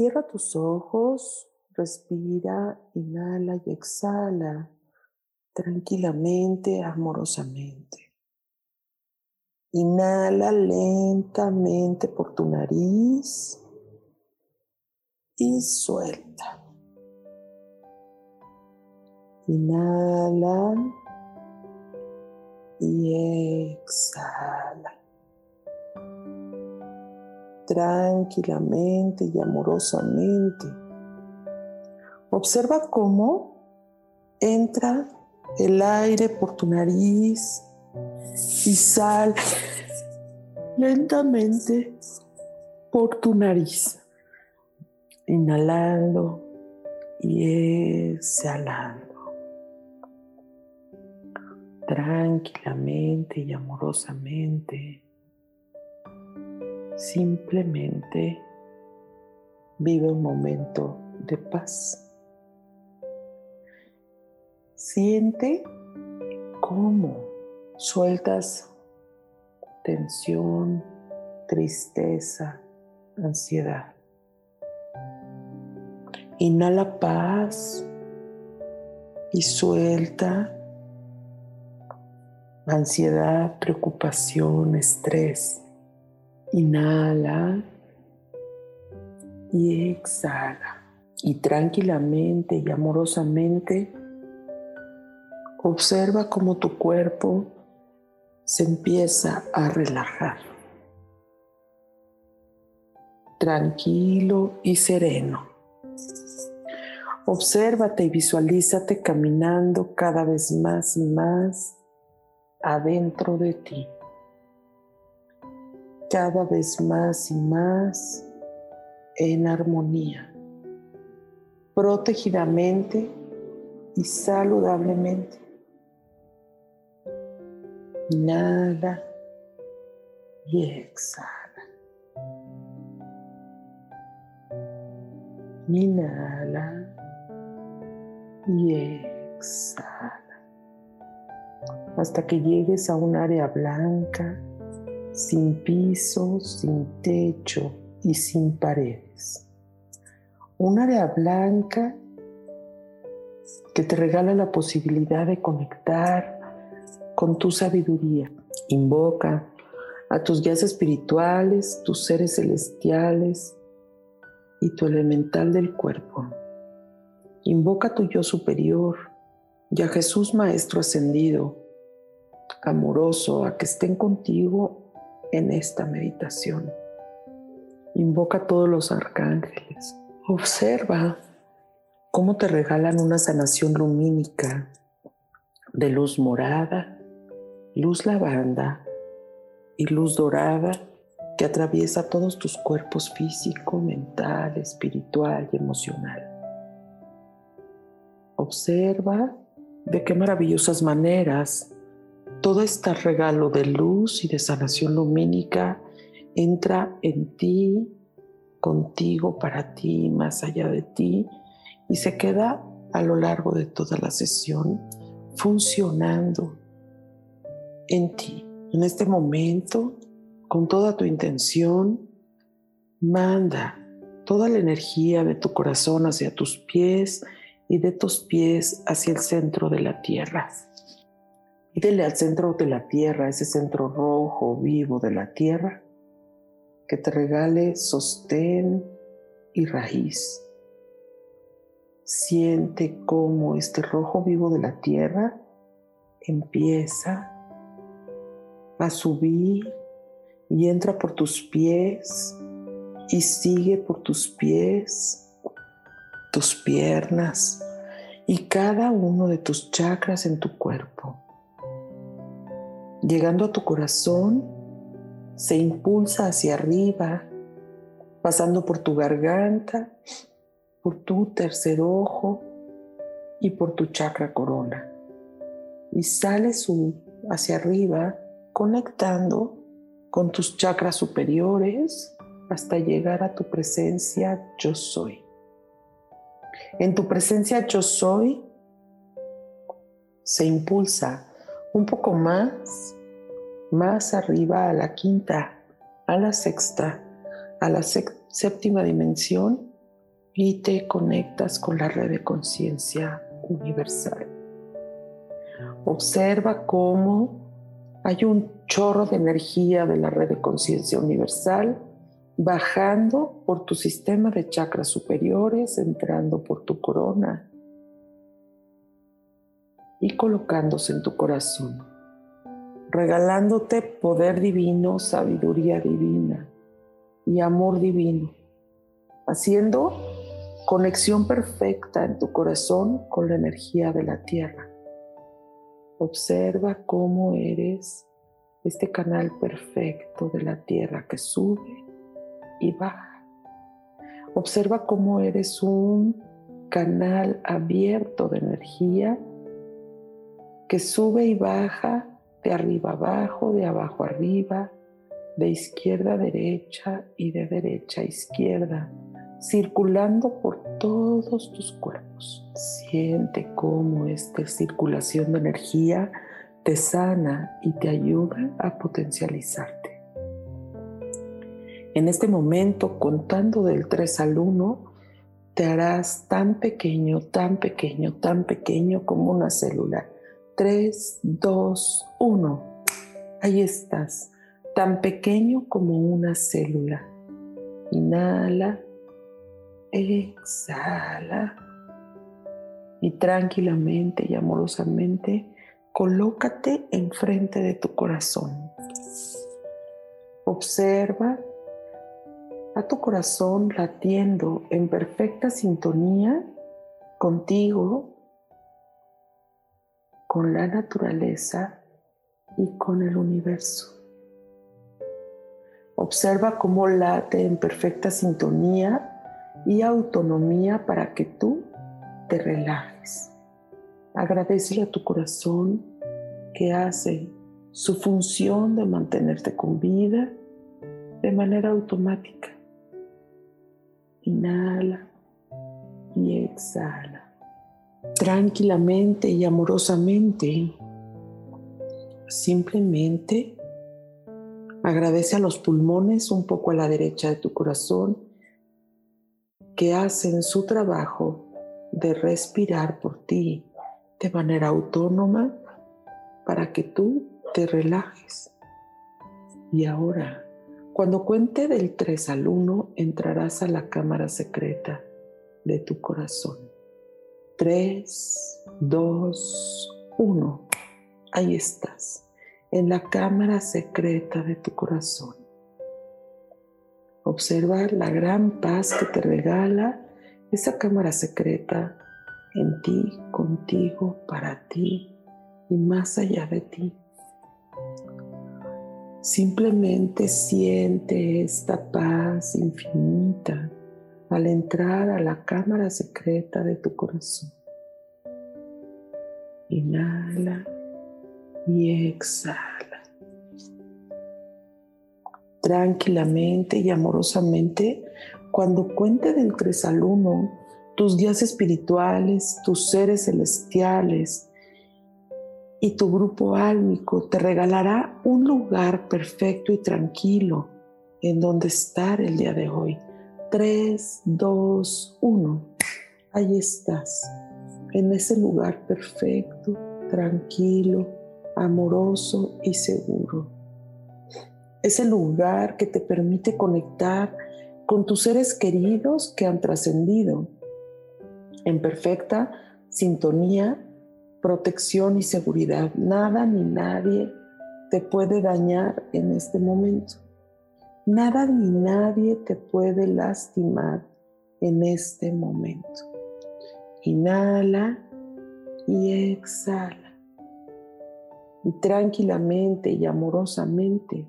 Cierra tus ojos, respira, inhala y exhala tranquilamente, amorosamente. Inhala lentamente por tu nariz y suelta. Inhala y exhala. Tranquilamente y amorosamente. Observa cómo entra el aire por tu nariz y sale lentamente por tu nariz, inhalando y exhalando. Tranquilamente y amorosamente, simplemente vive un momento de paz. Siente cómo sueltas tensión, tristeza, ansiedad. Inhala paz y suelta ansiedad, preocupación, estrés. Inhala y exhala. Y tranquilamente y amorosamente Observa cómo tu cuerpo se empieza a relajar. Tranquilo y sereno. Obsérvate y visualízate caminando cada vez más y más adentro de ti. Cada vez más y más en armonía. Protegidamente y saludablemente. Inhala y exhala. Inhala y exhala. Hasta que llegues a un área blanca, sin piso, sin techo y sin paredes. Un área blanca que te regala la posibilidad de conectar con tu sabiduría. Invoca a tus guías espirituales, tus seres celestiales y tu elemental del cuerpo. Invoca a tu yo superior y a Jesús Maestro ascendido, amoroso, a que estén contigo en esta meditación. Invoca a todos los arcángeles. Observa cómo te regalan una sanación lumínica de luz morada, luz lavanda y luz dorada que atraviesa todos tus cuerpos físico, mental, espiritual y emocional. Observa de qué maravillosas maneras todo este regalo de luz y de sanación lumínica entra en ti, contigo, para ti, más allá de ti, y se queda a lo largo de toda la sesión funcionando en ti. En este momento, con toda tu intención, manda toda la energía de tu corazón hacia tus pies y de tus pies hacia el centro de la tierra. Pídele al centro de la tierra, ese centro rojo vivo de la tierra, que te regale sostén y raíz. Siente cómo este rojo vivo de la tierra empieza a subir y entra por tus pies y sigue por tus pies, tus piernas y cada uno de tus chakras en tu cuerpo. Llegando a tu corazón, se impulsa hacia arriba, pasando por tu garganta por tu tercer ojo y por tu chakra corona. Y sales hacia arriba conectando con tus chakras superiores hasta llegar a tu presencia yo soy. En tu presencia yo soy se impulsa un poco más, más arriba a la quinta, a la sexta, a la séptima dimensión y te conectas con la red de conciencia universal. Observa cómo hay un chorro de energía de la red de conciencia universal bajando por tu sistema de chakras superiores, entrando por tu corona y colocándose en tu corazón, regalándote poder divino, sabiduría divina y amor divino, haciendo conexión perfecta en tu corazón con la energía de la tierra. Observa cómo eres este canal perfecto de la tierra que sube y baja. Observa cómo eres un canal abierto de energía que sube y baja de arriba abajo, de abajo arriba, de izquierda a derecha y de derecha a izquierda, circulando por todos tus cuerpos. Siente cómo esta circulación de energía te sana y te ayuda a potencializarte. En este momento, contando del 3 al 1, te harás tan pequeño, tan pequeño, tan pequeño como una célula. 3, 2, 1. Ahí estás, tan pequeño como una célula. Inhala, exhala y tranquilamente y amorosamente colócate enfrente de tu corazón. Observa a tu corazón latiendo en perfecta sintonía contigo, con la naturaleza y con el universo. Observa cómo late en perfecta sintonía y autonomía para que tú te relajes. Agradecele a tu corazón que hace su función de mantenerte con vida de manera automática. Inhala y exhala. Tranquilamente y amorosamente, simplemente agradece a los pulmones un poco a la derecha de tu corazón que hacen su trabajo de respirar por ti de manera autónoma para que tú te relajes. Y ahora, cuando cuente del 3 al 1, entrarás a la cámara secreta de tu corazón. 3, 2, 1. Ahí estás, en la cámara secreta de tu corazón. Observa la gran paz que te regala esa cámara secreta en ti, contigo, para ti y más allá de ti. Simplemente siente esta paz infinita al entrar a la cámara secreta de tu corazón. Inhala y exhala tranquilamente y amorosamente cuando cuente del 3 al 1 tus guías espirituales, tus seres celestiales y tu grupo álmico te regalará un lugar perfecto y tranquilo en donde estar el día de hoy. 3, 2, 1. Ahí estás, en ese lugar perfecto, tranquilo, amoroso y seguro ese lugar que te permite conectar con tus seres queridos que han trascendido en perfecta sintonía, protección y seguridad. Nada ni nadie te puede dañar en este momento. Nada ni nadie te puede lastimar en este momento. Inhala y exhala. Y tranquilamente y amorosamente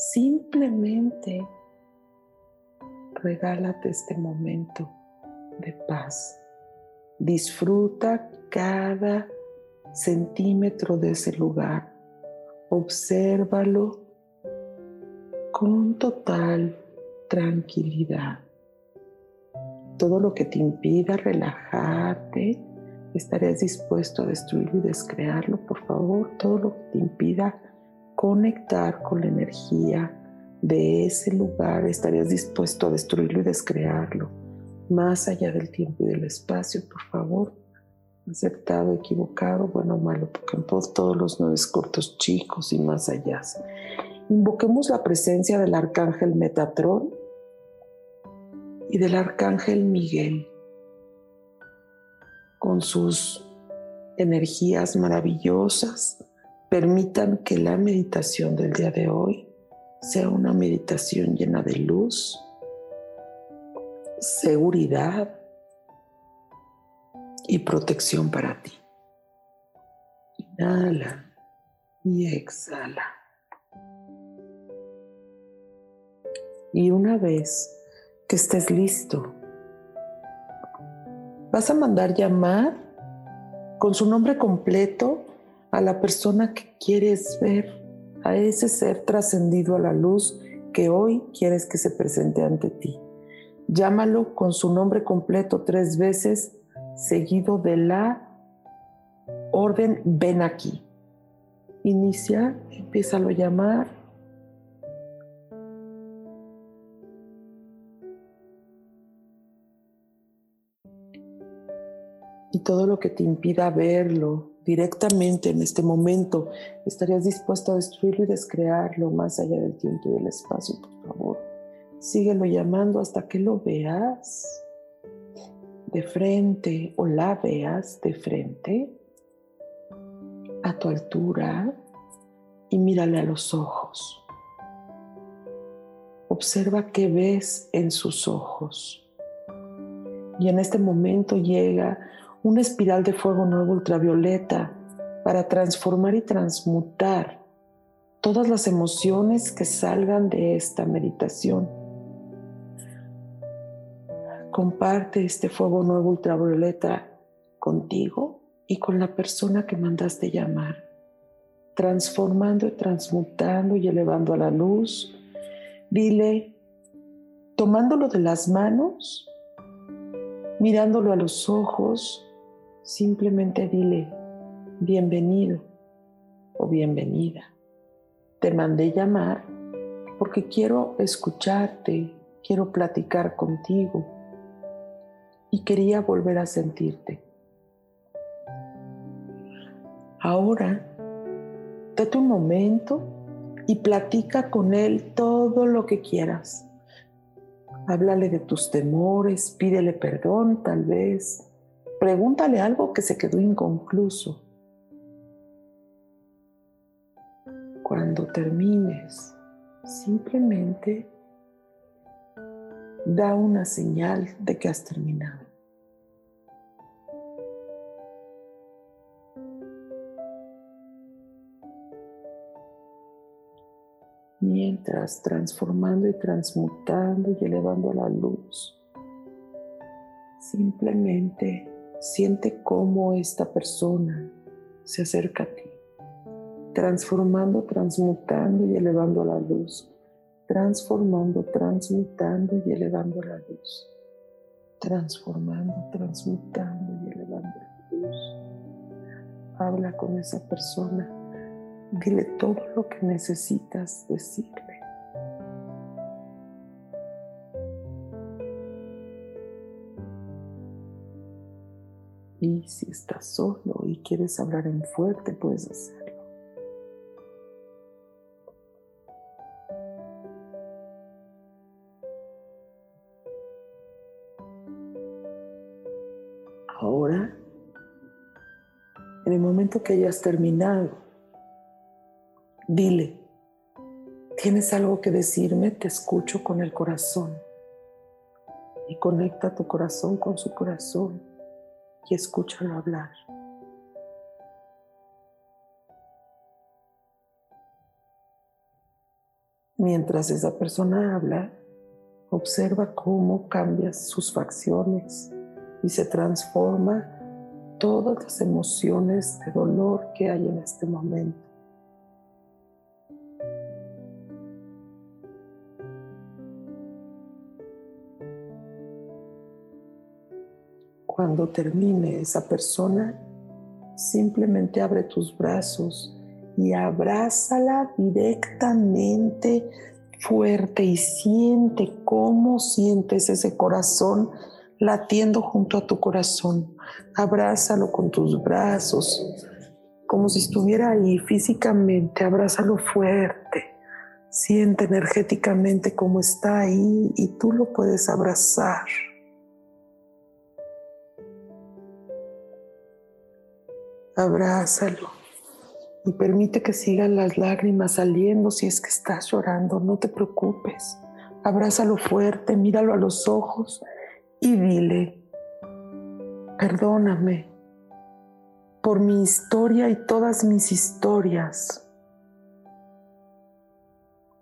Simplemente regálate este momento de paz. Disfruta cada centímetro de ese lugar. Obsérvalo con total tranquilidad. Todo lo que te impida relajarte, estarías dispuesto a destruirlo y descrearlo, por favor. Todo lo que te impida conectar con la energía de ese lugar, estarías dispuesto a destruirlo y descrearlo. más allá del tiempo y del espacio, por favor. Aceptado, equivocado, bueno malo, porque en todos los nueve cortos chicos y más allá. Invoquemos la presencia del arcángel Metatrón y del arcángel Miguel con sus energías maravillosas. Permitan que la meditación del día de hoy sea una meditación llena de luz, seguridad y protección para ti. Inhala y exhala. Y una vez que estés listo, vas a mandar llamar con su nombre completo a la persona que quieres ver, a ese ser trascendido a la luz que hoy quieres que se presente ante ti. Llámalo con su nombre completo tres veces, seguido de la orden ven aquí. Inicia, empieza a llamar. Y todo lo que te impida verlo directamente en este momento, estarías dispuesto a destruirlo y descrearlo más allá del tiempo y del espacio, por favor. Síguelo llamando hasta que lo veas de frente o la veas de frente a tu altura y mírale a los ojos. Observa qué ves en sus ojos. Y en este momento llega una espiral de fuego nuevo ultravioleta para transformar y transmutar todas las emociones que salgan de esta meditación Comparte este fuego nuevo ultravioleta contigo y con la persona que mandaste llamar, transformando y transmutando y elevando a la luz. Dile, tomándolo de las manos, mirándolo a los ojos, simplemente dile, bienvenido o bienvenida. Te mandé llamar porque quiero escucharte, quiero platicar contigo y quería volver a sentirte. Ahora, date un momento y platica con él todo lo que quieras. Háblale de tus temores, pídele perdón tal vez, pregúntale algo que se quedó inconcluso. Cuando termines, simplemente da una señal de que has terminado. Mientras transformando y transmutando y elevando la luz, simplemente siente cómo esta persona se acerca a ti, transformando, transmutando y elevando la luz transformando, transmutando y elevando la luz. Transformando, transmutando y elevando la luz. Habla con esa persona. Dile todo lo que necesitas decirle. Y si estás solo y quieres hablar en fuerte, puedes hacerlo. Ahora, en el momento que hayas terminado, dile, ¿tienes algo que decirme? Te escucho con el corazón. Y conecta tu corazón con su corazón y escúchalo hablar. Mientras esa persona habla, observa cómo cambias sus facciones, y se transforma todas las emociones de dolor que hay en este momento. Cuando termine esa persona, simplemente abre tus brazos y abrázala directamente fuerte y siente cómo sientes ese corazón latiendo junto a tu corazón. Abrázalo con tus brazos, como si estuviera ahí físicamente. Abrázalo fuerte. Siente energéticamente cómo está ahí y tú lo puedes abrazar. Abrázalo y permite que sigan las lágrimas saliendo si es que estás llorando. No te preocupes. Abrázalo fuerte, míralo a los ojos y dile, perdóname por mi historia y todas mis historias,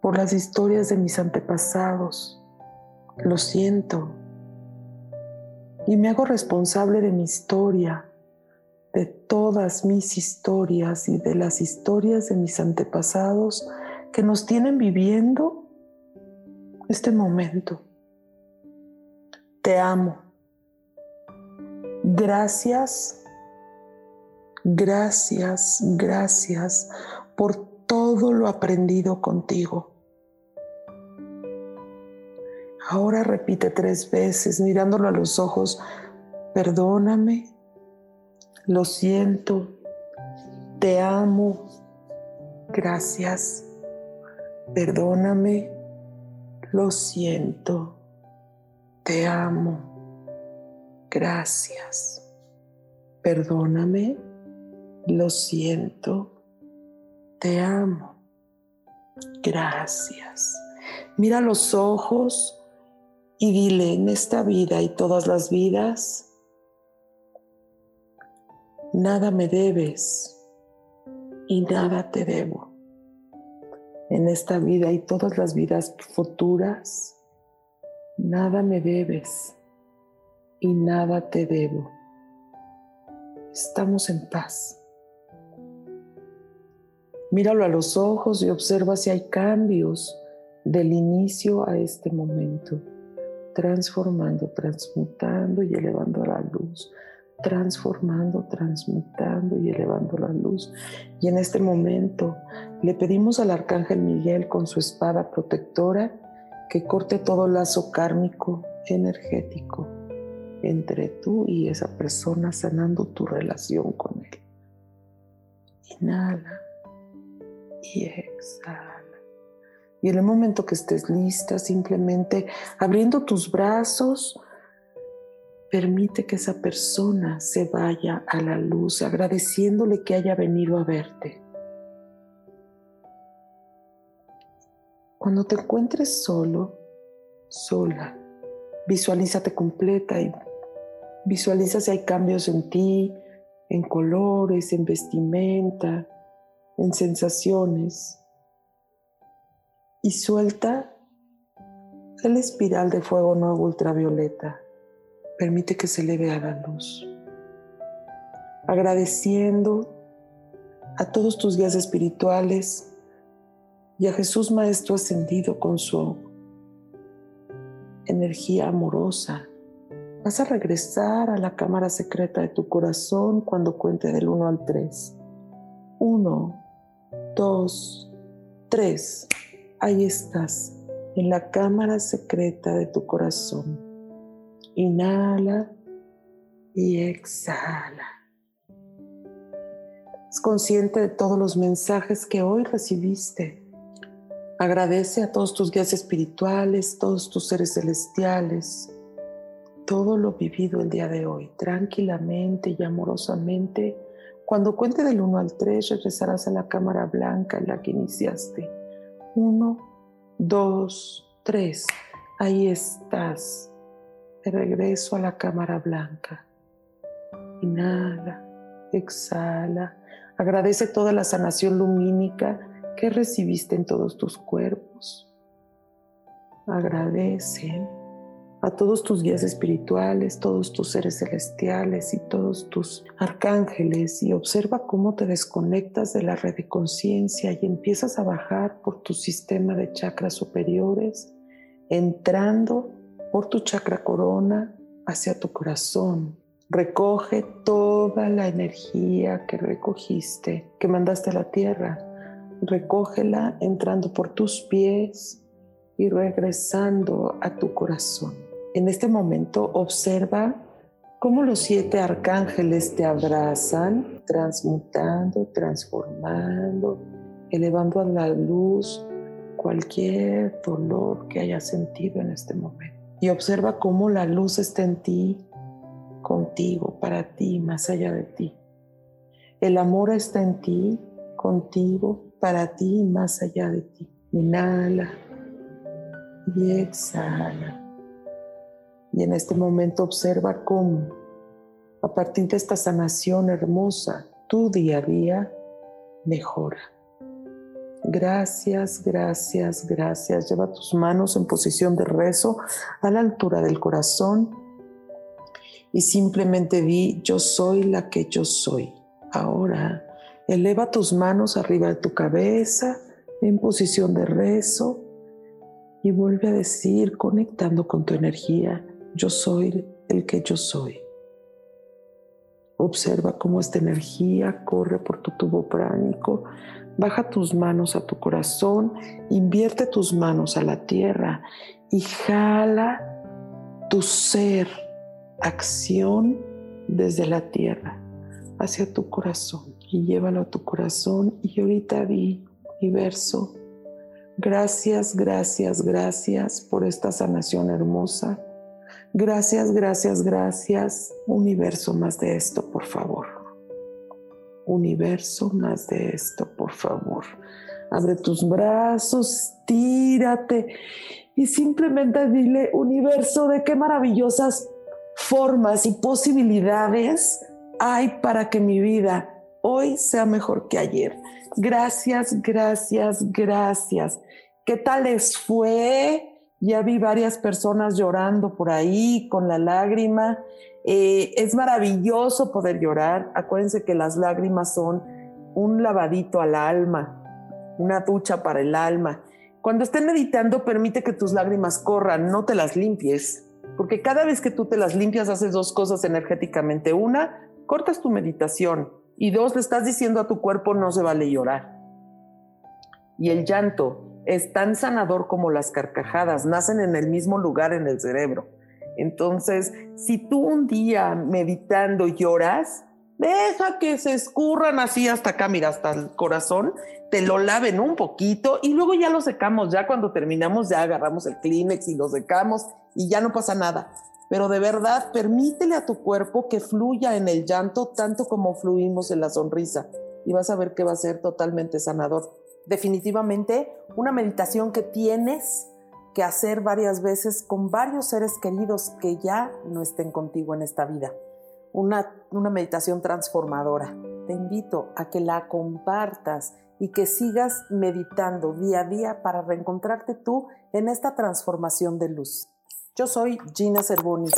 por las historias de mis antepasados. Lo siento. Y me hago responsable de mi historia, de todas mis historias y de las historias de mis antepasados que nos tienen viviendo este momento. Te amo. Gracias, gracias, gracias por todo lo aprendido contigo. Ahora repite tres veces mirándolo a los ojos, perdóname, lo siento, te amo, gracias, perdóname, lo siento, te amo, gracias. Perdóname, lo siento, te amo, gracias. Mira los ojos y dile en esta vida y todas las vidas, nada me debes y nada te debo en esta vida y todas las vidas futuras, nada me debes y nada te debo. Estamos en paz. Míralo a los ojos y observa si hay cambios del inicio a este momento, transformando, transmutando y elevando a la luz transformando, transmutando y elevando la luz. Y en este momento le pedimos al Arcángel Miguel con su espada protectora que corte todo lazo kármico energético entre tú y esa persona, sanando tu relación con él. Inhala y exhala. Y en el momento que estés lista, simplemente abriendo tus brazos, Permite que esa persona se vaya a la luz agradeciéndole que haya venido a verte. Cuando te encuentres solo, sola, visualízate completa y visualiza si hay cambios en ti, en colores, en vestimenta, en sensaciones. Y suelta el espiral de fuego nuevo ultravioleta Permite que se eleve a la luz. Agradeciendo a todos tus guías espirituales y a Jesús Maestro ascendido con su energía amorosa. Vas a regresar a la cámara secreta de tu corazón cuando cuente del 1 al 3. 1, 2, 3. Ahí estás, en la cámara secreta de tu corazón. Inhala y exhala. Es consciente de todos los mensajes que hoy recibiste. Agradece a todos tus guías espirituales, todos tus seres celestiales, todo lo vivido el día de hoy, tranquilamente y amorosamente. Cuando cuente del 1 al 3, regresarás a la cámara blanca en la que iniciaste. 1, 2, 3. Ahí estás regreso a la cámara blanca. Inhala, exhala. Agradece toda la sanación lumínica que recibiste en todos tus cuerpos. Agradece a todos tus guías espirituales, todos tus seres celestiales y todos tus arcángeles y observa cómo te desconectas de la red de conciencia y empiezas a bajar por tu sistema de chakras superiores, entrando por tu chakra corona hacia tu corazón. Recoge toda la energía que recogiste, que mandaste a la tierra. Recógela entrando por tus pies y regresando a tu corazón. En este momento observa cómo los siete arcángeles te abrazan, transmutando, transformando, elevando a la luz cualquier dolor que hayas sentido en este momento. Y observa cómo la luz está en ti, contigo, para ti, más allá de ti. El amor está en ti, contigo, para ti, más allá de ti. Inhala y exhala. Y en este momento observa cómo, a partir de esta sanación hermosa, tu día a día mejora. Gracias, gracias, gracias. Lleva tus manos en posición de rezo a la altura del corazón y simplemente di, yo soy la que yo soy. Ahora, eleva tus manos arriba de tu cabeza en posición de rezo y vuelve a decir, conectando con tu energía, yo soy el que yo soy. Observa cómo esta energía corre por tu tubo pránico. Baja tus manos a tu corazón, invierte tus manos a la tierra y jala tu ser, acción desde la tierra hacia tu corazón y llévalo a tu corazón y ahorita di universo, gracias, gracias, gracias por esta sanación hermosa. Gracias, gracias, gracias. Universo más de esto, por favor. Universo más de esto, por favor. Abre tus brazos, tírate y simplemente dile, universo, de qué maravillosas formas y posibilidades hay para que mi vida hoy sea mejor que ayer. Gracias, gracias, gracias. ¿Qué tal les fue? Ya vi varias personas llorando por ahí con la lágrima. Eh, es maravilloso poder llorar. Acuérdense que las lágrimas son un lavadito al alma, una ducha para el alma. Cuando estén meditando, permite que tus lágrimas corran, no te las limpies, porque cada vez que tú te las limpias haces dos cosas energéticamente. Una, cortas tu meditación y dos, le estás diciendo a tu cuerpo no se vale llorar. Y el llanto es tan sanador como las carcajadas, nacen en el mismo lugar en el cerebro. Entonces, si tú un día meditando lloras, deja que se escurran así hasta acá, mira, hasta el corazón, te lo laven un poquito y luego ya lo secamos, ya cuando terminamos ya agarramos el Kleenex y lo secamos y ya no pasa nada. Pero de verdad, permítele a tu cuerpo que fluya en el llanto tanto como fluimos en la sonrisa y vas a ver que va a ser totalmente sanador definitivamente una meditación que tienes que hacer varias veces con varios seres queridos que ya no estén contigo en esta vida. Una, una meditación transformadora. Te invito a que la compartas y que sigas meditando día a día para reencontrarte tú en esta transformación de luz. Yo soy Gina Cervoni.